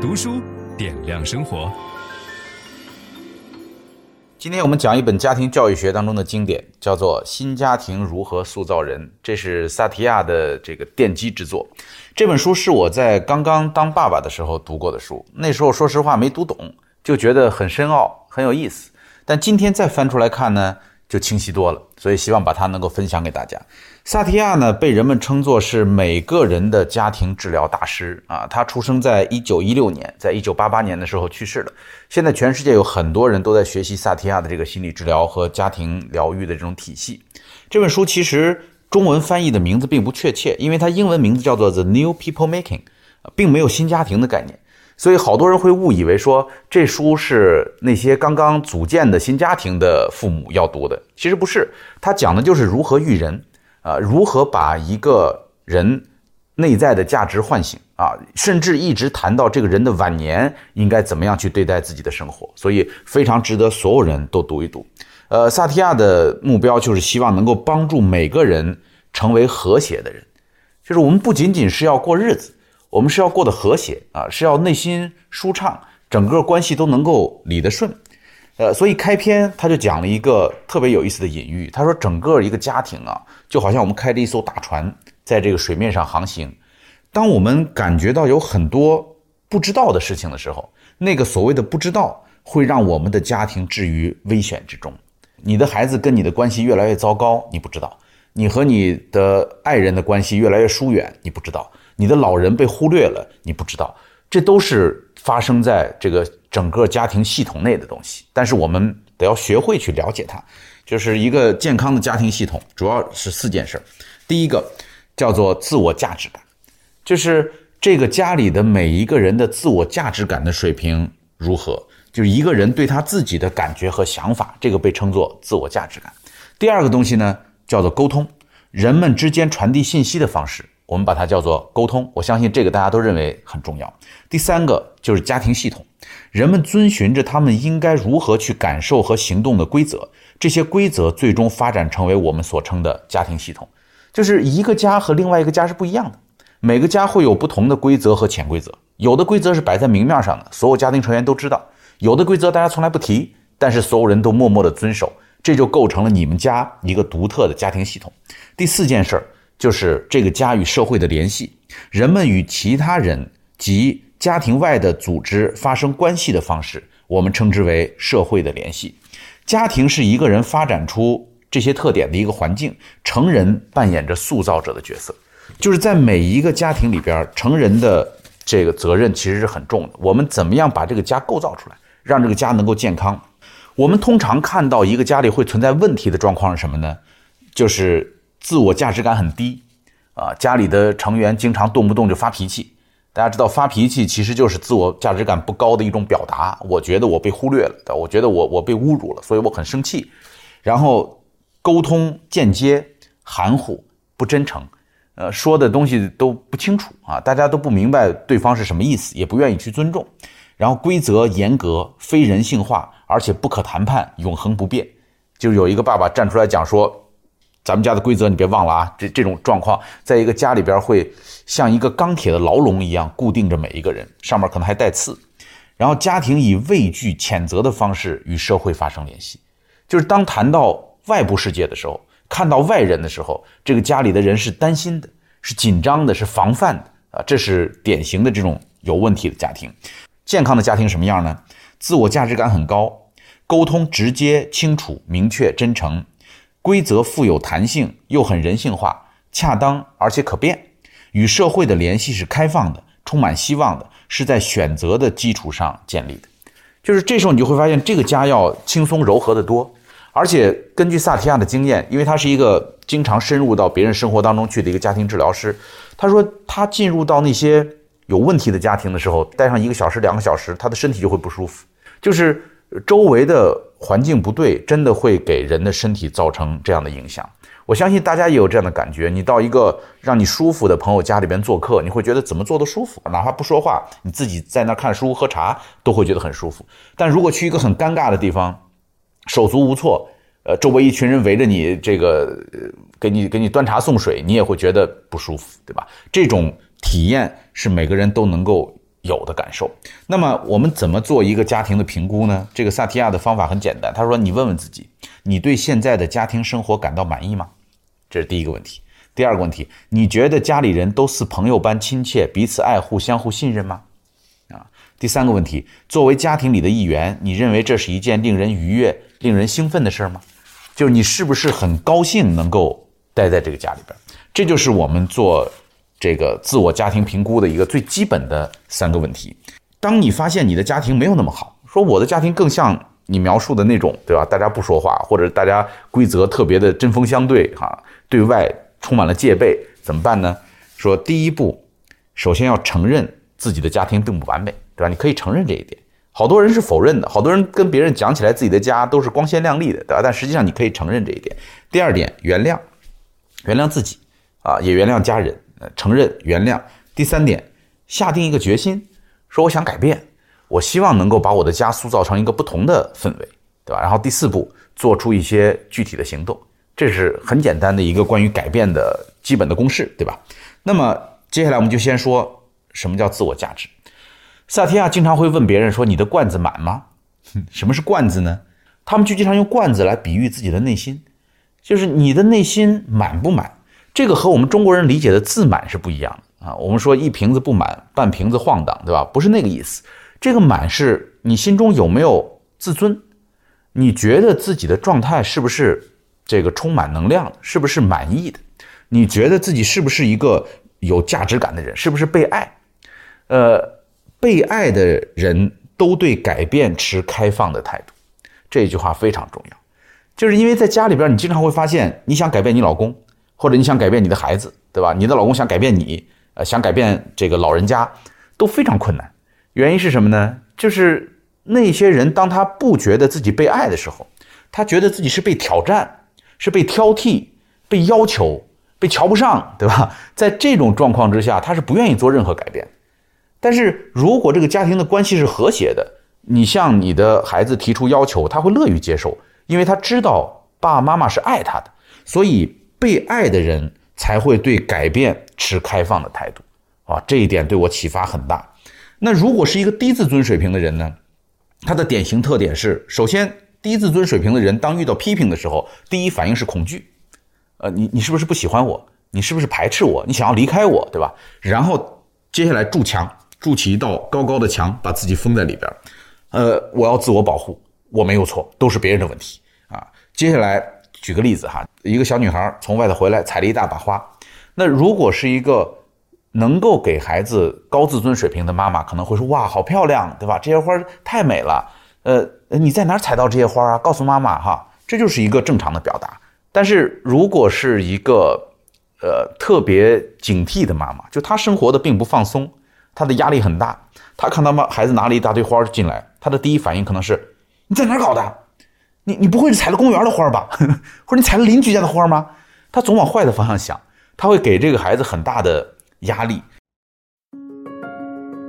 读书点亮生活。今天我们讲一本家庭教育学当中的经典，叫做《新家庭如何塑造人》，这是萨提亚的这个奠基之作。这本书是我在刚刚当爸爸的时候读过的书，那时候说实话没读懂，就觉得很深奥，很有意思。但今天再翻出来看呢，就清晰多了，所以希望把它能够分享给大家。萨提亚呢，被人们称作是每个人的家庭治疗大师啊。他出生在一九一六年，在一九八八年的时候去世了。现在全世界有很多人都在学习萨提亚的这个心理治疗和家庭疗愈的这种体系。这本书其实中文翻译的名字并不确切，因为它英文名字叫做《The New People Making》，并没有新家庭的概念。所以好多人会误以为说这书是那些刚刚组建的新家庭的父母要读的，其实不是。它讲的就是如何育人，啊，如何把一个人内在的价值唤醒啊，甚至一直谈到这个人的晚年应该怎么样去对待自己的生活。所以非常值得所有人都读一读。呃，萨提亚的目标就是希望能够帮助每个人成为和谐的人，就是我们不仅仅是要过日子。我们是要过得和谐啊，是要内心舒畅，整个关系都能够理得顺，呃，所以开篇他就讲了一个特别有意思的隐喻。他说，整个一个家庭啊，就好像我们开着一艘大船，在这个水面上航行。当我们感觉到有很多不知道的事情的时候，那个所谓的不知道，会让我们的家庭置于危险之中。你的孩子跟你的关系越来越糟糕，你不知道；你和你的爱人的关系越来越疏远，你不知道。你的老人被忽略了，你不知道，这都是发生在这个整个家庭系统内的东西。但是我们得要学会去了解它，就是一个健康的家庭系统，主要是四件事儿。第一个叫做自我价值感，就是这个家里的每一个人的自我价值感的水平如何，就一个人对他自己的感觉和想法，这个被称作自我价值感。第二个东西呢，叫做沟通，人们之间传递信息的方式。我们把它叫做沟通，我相信这个大家都认为很重要。第三个就是家庭系统，人们遵循着他们应该如何去感受和行动的规则，这些规则最终发展成为我们所称的家庭系统。就是一个家和另外一个家是不一样的，每个家会有不同的规则和潜规则，有的规则是摆在明面上的，所有家庭成员都知道；有的规则大家从来不提，但是所有人都默默地遵守，这就构成了你们家一个独特的家庭系统。第四件事儿。就是这个家与社会的联系，人们与其他人及家庭外的组织发生关系的方式，我们称之为社会的联系。家庭是一个人发展出这些特点的一个环境，成人扮演着塑造者的角色。就是在每一个家庭里边，成人的这个责任其实是很重的。我们怎么样把这个家构造出来，让这个家能够健康？我们通常看到一个家里会存在问题的状况是什么呢？就是。自我价值感很低，啊，家里的成员经常动不动就发脾气。大家知道，发脾气其实就是自我价值感不高的一种表达。我觉得我被忽略了，我觉得我我被侮辱了，所以我很生气。然后沟通间接、含糊、不真诚，呃，说的东西都不清楚啊，大家都不明白对方是什么意思，也不愿意去尊重。然后规则严格、非人性化，而且不可谈判、永恒不变。就有一个爸爸站出来讲说。咱们家的规则你别忘了啊！这这种状况，在一个家里边会像一个钢铁的牢笼一样固定着每一个人，上面可能还带刺。然后家庭以畏惧、谴责的方式与社会发生联系，就是当谈到外部世界的时候，看到外人的时候，这个家里的人是担心的，是紧张的，是防范的啊！这是典型的这种有问题的家庭。健康的家庭什么样呢？自我价值感很高，沟通直接、清楚、明确、真诚。规则富有弹性，又很人性化、恰当而且可变，与社会的联系是开放的、充满希望的，是在选择的基础上建立的。就是这时候你就会发现，这个家要轻松柔和得多。而且根据萨提亚的经验，因为他是一个经常深入到别人生活当中去的一个家庭治疗师，他说他进入到那些有问题的家庭的时候，待上一个小时、两个小时，他的身体就会不舒服，就是。周围的环境不对，真的会给人的身体造成这样的影响。我相信大家也有这样的感觉。你到一个让你舒服的朋友家里边做客，你会觉得怎么做都舒服，哪怕不说话，你自己在那看书喝茶都会觉得很舒服。但如果去一个很尴尬的地方，手足无措，呃，周围一群人围着你，这个给你给你端茶送水，你也会觉得不舒服，对吧？这种体验是每个人都能够有的感受。那么我们怎么做一个家庭的评估呢？这个萨提亚的方法很简单，他说：“你问问自己，你对现在的家庭生活感到满意吗？”这是第一个问题。第二个问题，你觉得家里人都似朋友般亲切，彼此爱护，相互信任吗？啊，第三个问题，作为家庭里的一员，你认为这是一件令人愉悦、令人兴奋的事儿吗？就是你是不是很高兴能够待在这个家里边？这就是我们做这个自我家庭评估的一个最基本的三个问题。当你发现你的家庭没有那么好，说我的家庭更像你描述的那种，对吧？大家不说话，或者大家规则特别的针锋相对，哈，对外充满了戒备，怎么办呢？说第一步，首先要承认自己的家庭并不完美，对吧？你可以承认这一点。好多人是否认的，好多人跟别人讲起来自己的家都是光鲜亮丽的，对吧？但实际上你可以承认这一点。第二点，原谅，原谅自己，啊，也原谅家人，承认原谅。第三点，下定一个决心，说我想改变，我希望能够把我的家塑造成一个不同的氛围，对吧？然后第四步，做出一些具体的行动，这是很简单的一个关于改变的基本的公式，对吧？那么接下来我们就先说什么叫自我价值。萨提亚经常会问别人说：“你的罐子满吗？”什么是罐子呢？他们就经常用罐子来比喻自己的内心，就是你的内心满不满？这个和我们中国人理解的自满是不一样的啊。我们说一瓶子不满，半瓶子晃荡，对吧？不是那个意思。这个满是你心中有没有自尊？你觉得自己的状态是不是这个充满能量？是不是满意的？你觉得自己是不是一个有价值感的人？是不是被爱？呃。被爱的人都对改变持开放的态度，这句话非常重要。就是因为在家里边，你经常会发现，你想改变你老公，或者你想改变你的孩子，对吧？你的老公想改变你，呃，想改变这个老人家，都非常困难。原因是什么呢？就是那些人，当他不觉得自己被爱的时候，他觉得自己是被挑战，是被挑剔、被要求、被瞧不上，对吧？在这种状况之下，他是不愿意做任何改变。但是如果这个家庭的关系是和谐的，你向你的孩子提出要求，他会乐于接受，因为他知道爸爸妈妈是爱他的，所以被爱的人才会对改变持开放的态度啊，这一点对我启发很大。那如果是一个低自尊水平的人呢？他的典型特点是，首先低自尊水平的人当遇到批评的时候，第一反应是恐惧，呃，你你是不是不喜欢我？你是不是排斥我？你想要离开我，对吧？然后接下来筑墙。筑起一道高高的墙，把自己封在里边。呃，我要自我保护，我没有错，都是别人的问题啊。接下来举个例子哈，一个小女孩从外头回来，采了一大把花。那如果是一个能够给孩子高自尊水平的妈妈，可能会说：哇，好漂亮，对吧？这些花太美了。呃，你在哪儿采到这些花啊？告诉妈妈哈，这就是一个正常的表达。但是如果是一个呃特别警惕的妈妈，就她生活的并不放松。她的压力很大，她看到妈孩子拿了一大堆花进来，她的第一反应可能是：你在哪儿搞的？你你不会是采了公园的花吧？或者你采了邻居家的花吗？他总往坏的方向想，他会给这个孩子很大的压力。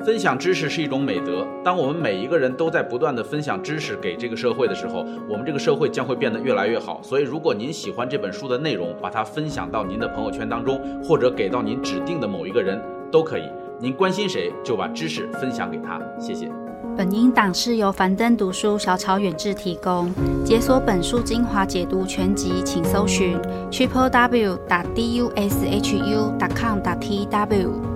分享知识是一种美德，当我们每一个人都在不断的分享知识给这个社会的时候，我们这个社会将会变得越来越好。所以，如果您喜欢这本书的内容，把它分享到您的朋友圈当中，或者给到您指定的某一个人，都可以。您关心谁，就把知识分享给他。谢谢。本音档是由樊登读书小草远志提供。解锁本书精华解读全集，请搜寻 triple w 打 d u s h u 打 com t w。